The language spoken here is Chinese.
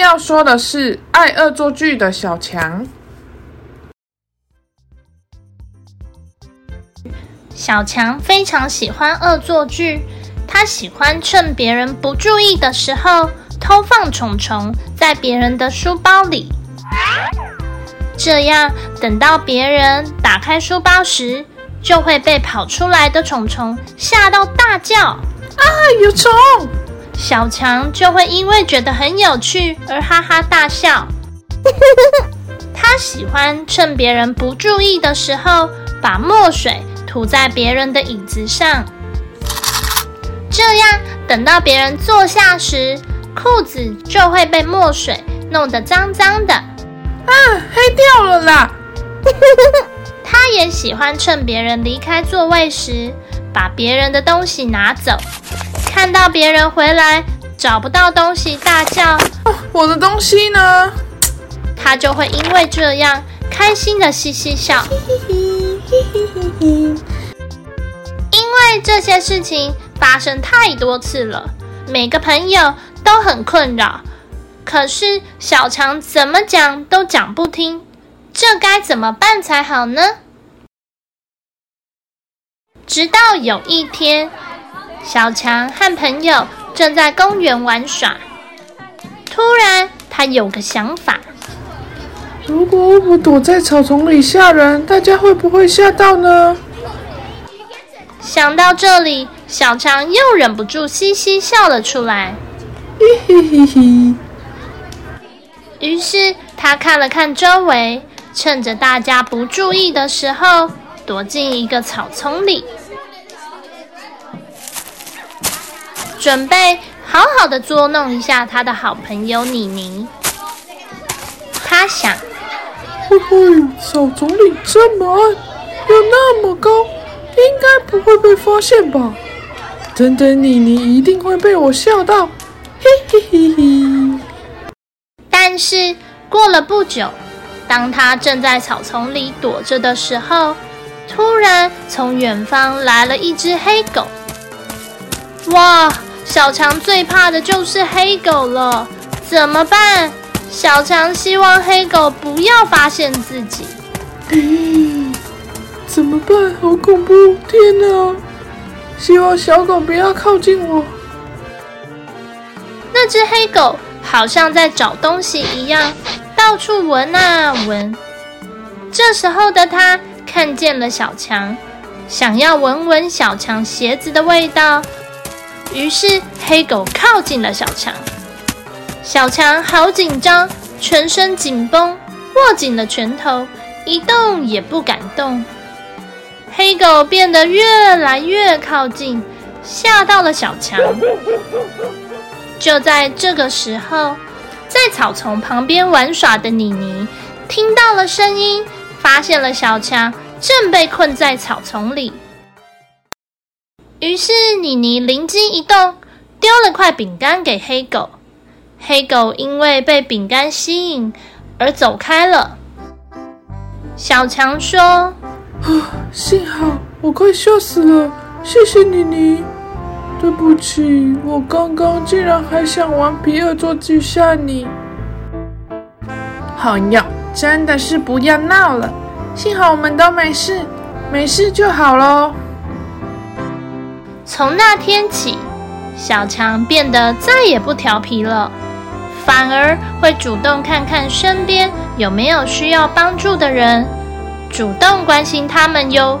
要说的是爱恶作剧的小强。小强非常喜欢恶作剧，他喜欢趁别人不注意的时候偷放虫虫在别人的书包里，这样等到别人打开书包时，就会被跑出来的虫虫吓到大叫：“啊，有虫！”小强就会因为觉得很有趣而哈哈大笑。他喜欢趁别人不注意的时候，把墨水涂在别人的椅子上，这样等到别人坐下时，裤子就会被墨水弄得脏脏的。啊，黑掉了啦！他也喜欢趁别人离开座位时，把别人的东西拿走。看到别人回来找不到东西，大叫：“我的东西呢？”他就会因为这样开心的嘻嘻笑。因为这些事情发生太多次了，每个朋友都很困扰。可是小强怎么讲都讲不听，这该怎么办才好呢？直到有一天。小强和朋友正在公园玩耍，突然他有个想法：如果我躲在草丛里吓人，大家会不会吓到呢？想到这里，小强又忍不住嘻嘻笑了出来。嘿嘿嘿嘿。于是他看了看周围，趁着大家不注意的时候，躲进一个草丛里。准备好好的捉弄一下他的好朋友妮妮。他想：嘿嘿，草丛里这么矮，又那么高，应该不会被发现吧？等等，妮妮一定会被我笑到，嘿嘿嘿嘿。但是过了不久，当他正在草丛里躲着的时候，突然从远方来了一只黑狗。哇！小强最怕的就是黑狗了，怎么办？小强希望黑狗不要发现自己。咦，怎么办？好恐怖！天哪！希望小狗不要靠近我。那只黑狗好像在找东西一样，到处闻啊闻。这时候的它看见了小强，想要闻闻小强鞋子的味道。于是黑狗靠近了小强，小强好紧张，全身紧绷，握紧了拳头，一动也不敢动。黑狗变得越来越靠近，吓到了小强。就在这个时候，在草丛旁边玩耍的妮妮听到了声音，发现了小强正被困在草丛里。于是妮妮灵机一动，丢了块饼干给黑狗。黑狗因为被饼干吸引而走开了。小强说：“啊，幸好我快笑死了，谢谢妮妮。对不起，我刚刚竟然还想玩皮恶作剧吓你。朋友，真的是不要闹了。幸好我们都没事，没事就好喽。”从那天起，小强变得再也不调皮了，反而会主动看看身边有没有需要帮助的人，主动关心他们哟。